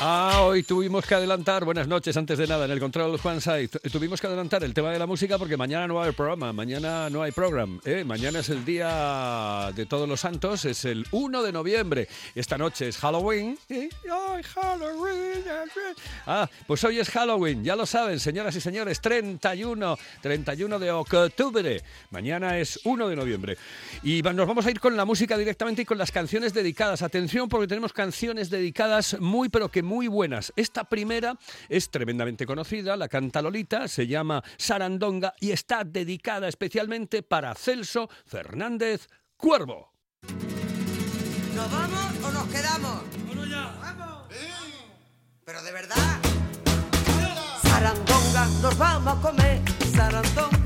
Ah, hoy tuvimos que adelantar, buenas noches antes de nada, en el control Juan Saiz, tuvimos que adelantar el tema de la música porque mañana no va a haber programa, mañana no hay programa, ¿eh? mañana es el día de todos los santos, es el 1 de noviembre, esta noche es Halloween. Halloween! Ah, pues hoy es Halloween, ya lo saben, señoras y señores, 31, 31 de octubre, mañana es 1 de noviembre. Y nos vamos a ir con la música directamente y con las canciones dedicadas. Atención porque tenemos canciones dedicadas muy pero que muy buenas. Esta primera es tremendamente conocida, la canta Lolita, se llama Sarandonga y está dedicada especialmente para Celso Fernández Cuervo. ¿Nos vamos o nos quedamos? ya! ¡Vamos! Pero de verdad. Sarandonga, nos vamos a comer. Sarandonga,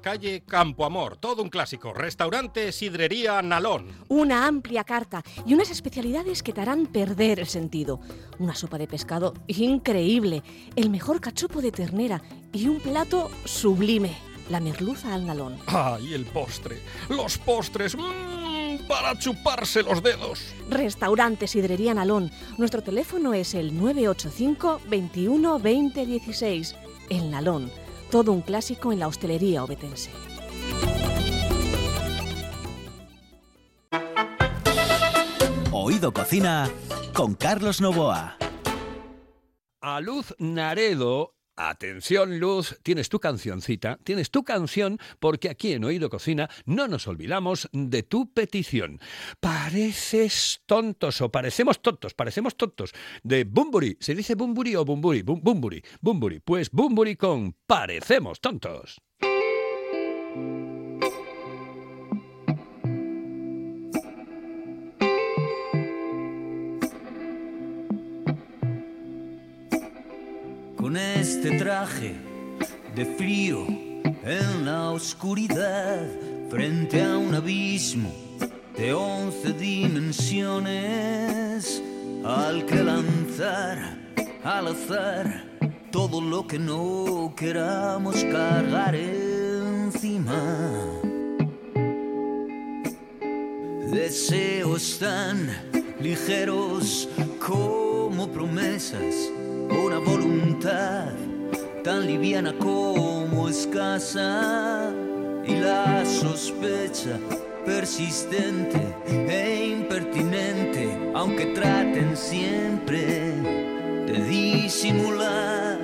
calle Campo Amor, todo un clásico. Restaurante Sidrería Nalón. Una amplia carta y unas especialidades que te harán perder el sentido. Una sopa de pescado increíble, el mejor cachopo de ternera y un plato sublime, la merluza al nalón. ¡Ay, el postre! ¡Los postres! ¡Mmm! para chuparse los dedos. Restaurante Sidrería Nalón. Nuestro teléfono es el 985 21 20 16. El Nalón. Todo un clásico en la hostelería obetense. Oído Cocina con Carlos Novoa. A Luz Naredo. Atención Luz, tienes tu cancioncita, tienes tu canción, porque aquí en Oído Cocina no nos olvidamos de tu petición. Pareces tontos o parecemos tontos, parecemos tontos. De Bumburi, ¿se dice Bumburi o Bumburi? Bum- Bumburi, Bumburi. Pues Bumburi con Parecemos tontos. Con este traje de frío en la oscuridad frente a un abismo de once dimensiones al que lanzar al azar todo lo que no queramos cargar encima. Deseos tan ligeros como promesas, una voluntad tan liviana como escasa y la sospecha persistente e impertinente, aunque traten siempre de disimular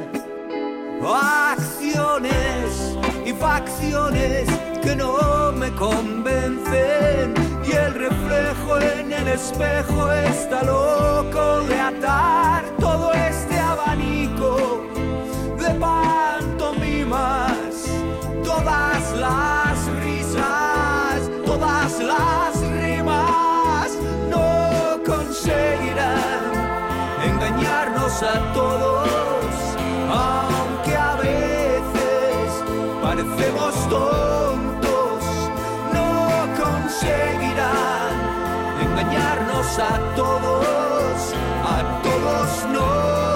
acciones y facciones que no me convencen. Y el reflejo en el espejo está loco de atar abanico de pantomimas todas las risas todas las rimas no conseguirán engañarnos a todos, aunque a veces parecemos tontos, no conseguirán engañarnos a todos, a todos no.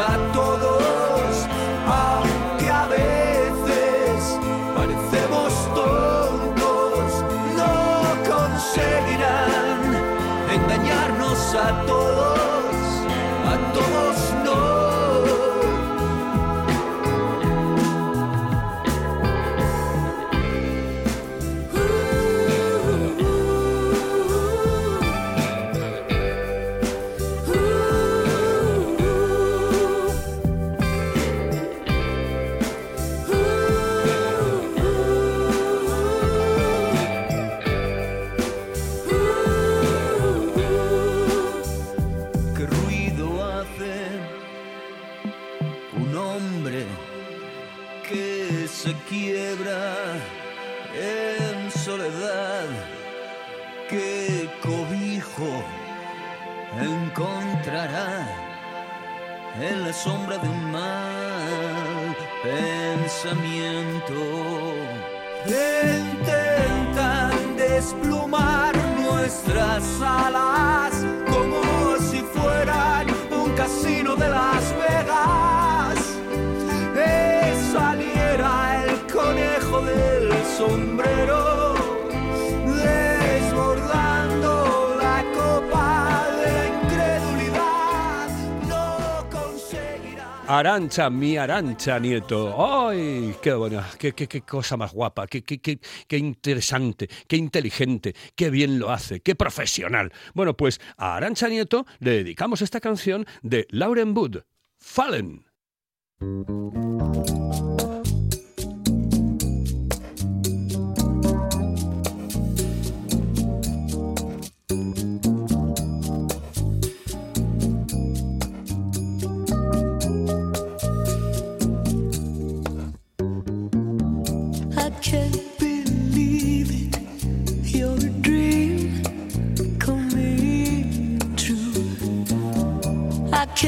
a todos, aunque a veces parecemos tontos, no conseguirán engañarnos a todos, Arancha, mi Arancha, nieto. ¡Ay! ¡Qué buena! ¡Qué, qué, qué cosa más guapa! Qué, qué, qué, ¡Qué interesante! ¡Qué inteligente! ¡Qué bien lo hace! ¡Qué profesional! Bueno, pues a Arancha Nieto le dedicamos esta canción de Lauren Wood. Fallen. 可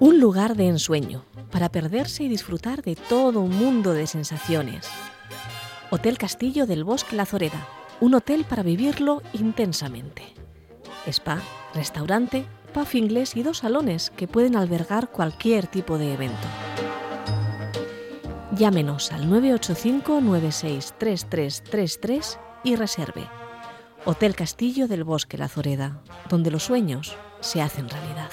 Un lugar de ensueño para perderse y disfrutar de todo un mundo de sensaciones. Hotel Castillo del Bosque La Zoreda, un hotel para vivirlo intensamente. Spa, restaurante, pub inglés y dos salones que pueden albergar cualquier tipo de evento. Llámenos al 985-963333 y reserve. Hotel Castillo del Bosque La Zoreda, donde los sueños se hacen realidad.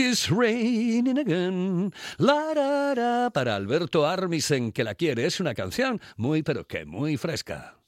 It's raining again. La, para Alberto Armisen, que la quiere. Es una canción muy, pero que muy fresca.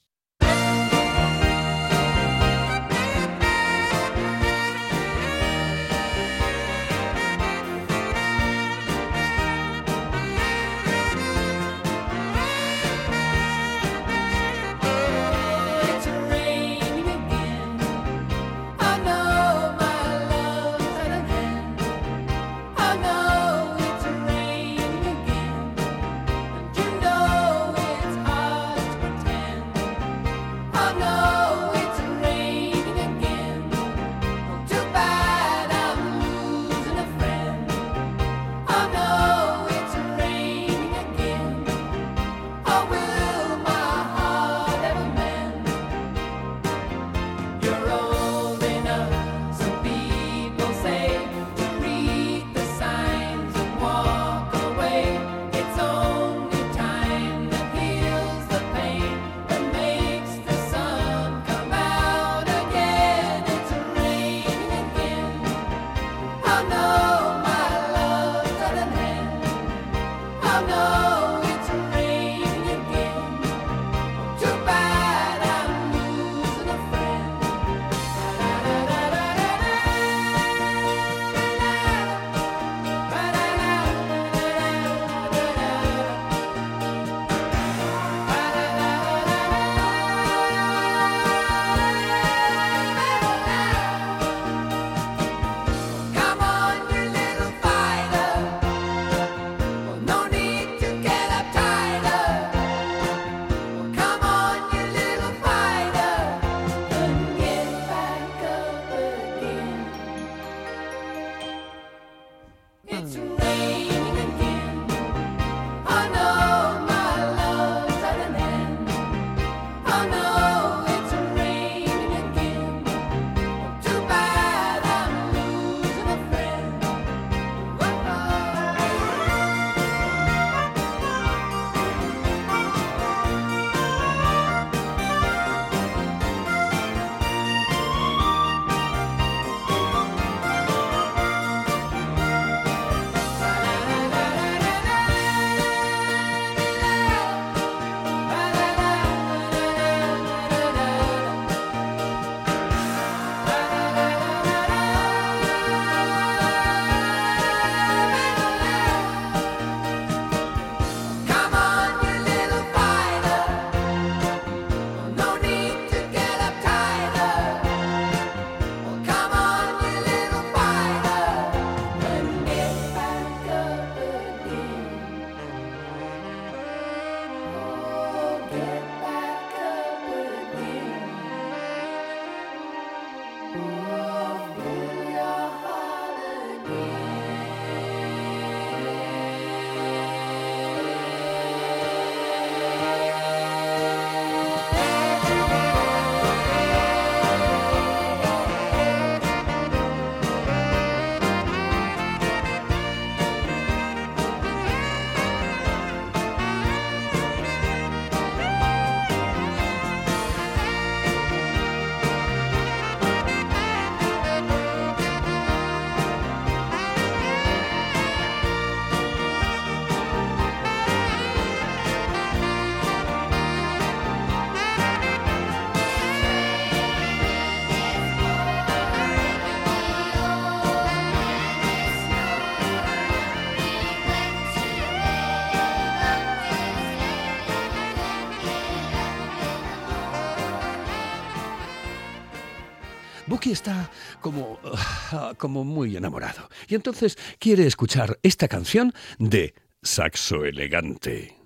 Aquí está como, como muy enamorado y entonces quiere escuchar esta canción de Saxo Elegante.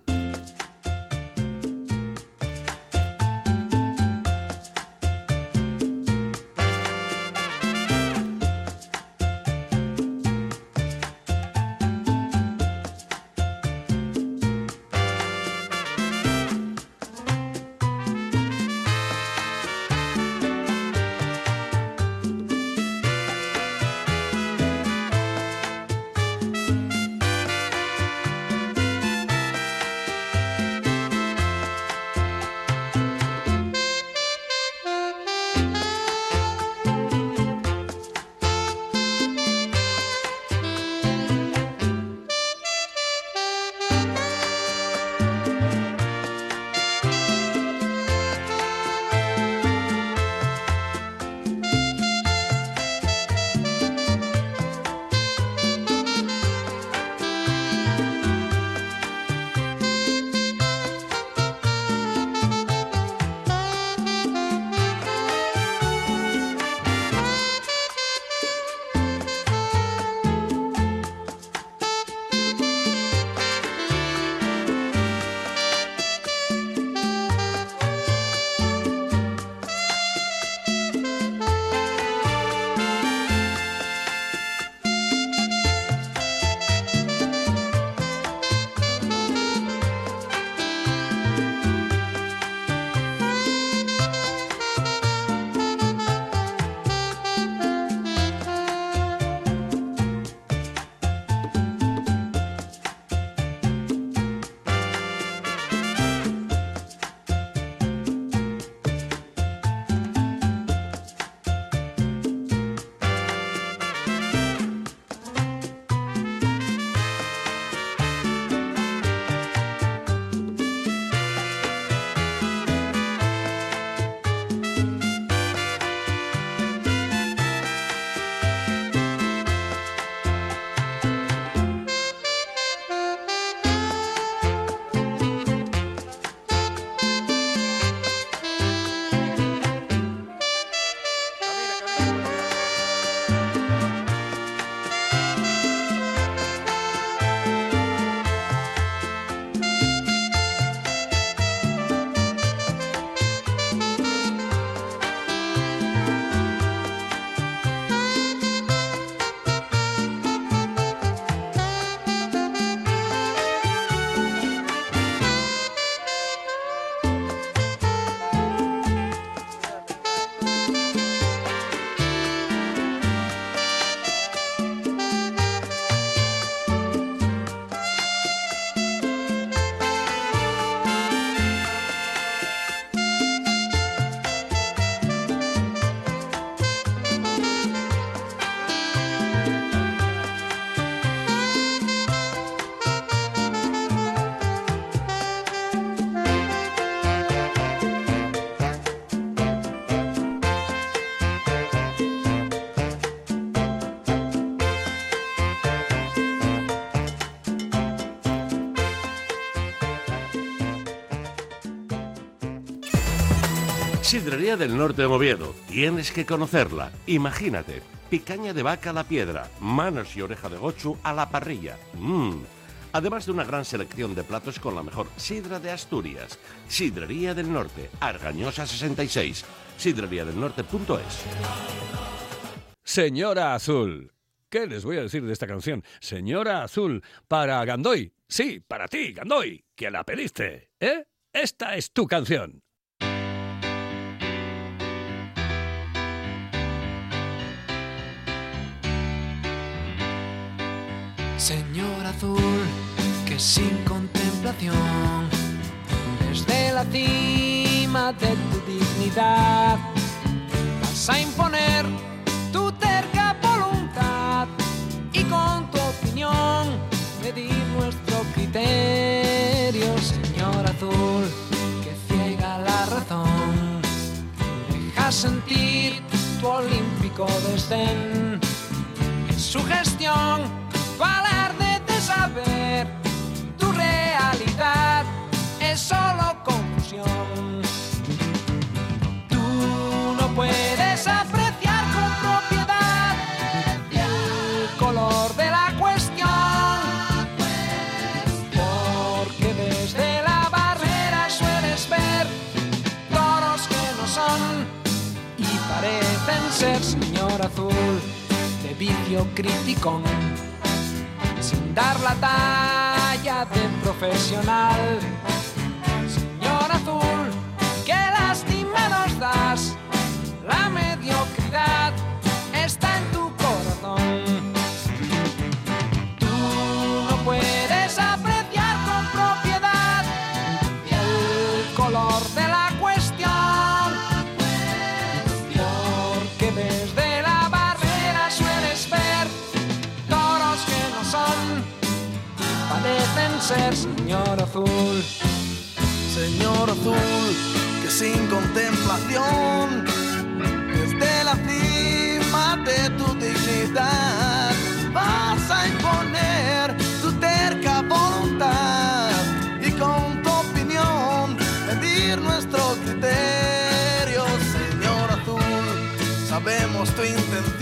Sidrería del Norte de Oviedo. Tienes que conocerla. Imagínate. Picaña de vaca a la piedra, manos y oreja de gochu a la parrilla. Mmm. Además de una gran selección de platos con la mejor sidra de Asturias. Sidrería del Norte, Argañosa 66. Sidreriadelnorte.es. Señora Azul. ¿Qué les voy a decir de esta canción? Señora Azul, para Gandoy. Sí, para ti, Gandoy, que la pediste. ¿Eh? Esta es tu canción. Señor azul, que sin contemplación, desde la cima de tu dignidad, vas a imponer tu terca voluntad y con tu opinión medir nuestro criterio, Señor azul, que ciega la razón, deja sentir tu olímpico desdén en su gestión, tu alarde de saber, tu realidad. Es solo confusión. Tú no puedes apreciar con propiedad el color de la cuestión, porque desde la barrera sueles ver toros que no son y parecen ser señor azul de vicio criticón dar la talla de profesional señor azul Señor azul, que sin contemplación, desde la cima de tu dignidad, vas a imponer tu terca voluntad y con tu opinión medir nuestro criterio, Señor azul. Sabemos tu intención,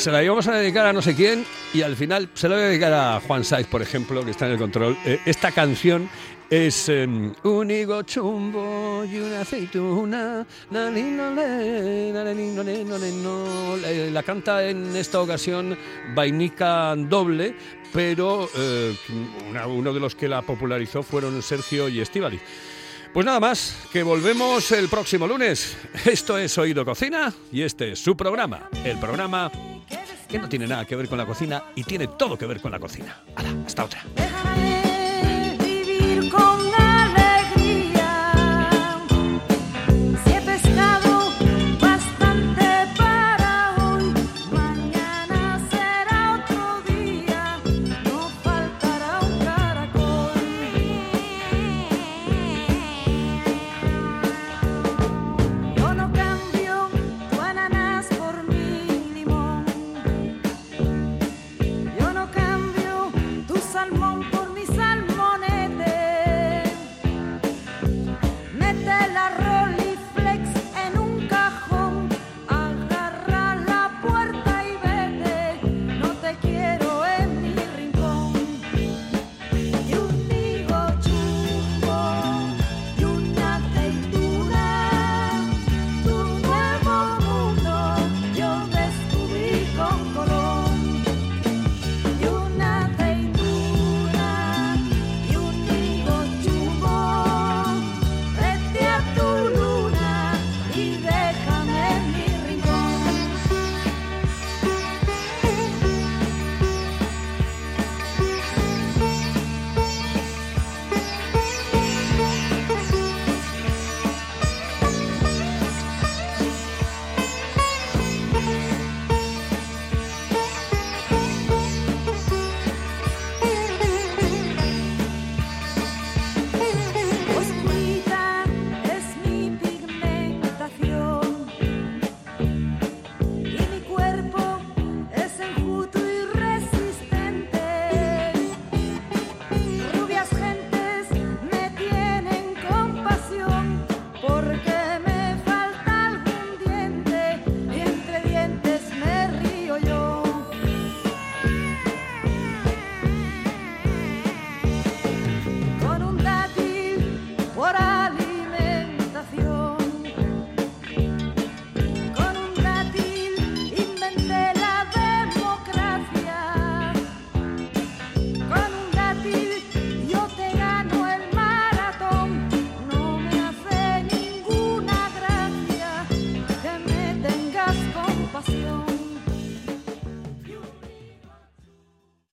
Se la íbamos a dedicar a no sé quién y al final se la voy a dedicar a Juan Saiz, por ejemplo, que está en el control. Eh, esta canción es em, un higo chumbo y una aceituna. la. Eh, canta en esta ocasión Vainica Doble, pero eh, uno de los que la popularizó fueron Sergio y Estivali. Pues nada más, que volvemos el próximo lunes. Esto es Oído Cocina y este es su programa. El programa que no tiene nada que ver con la cocina y tiene todo que ver con la cocina. Hala, hasta otra. rola.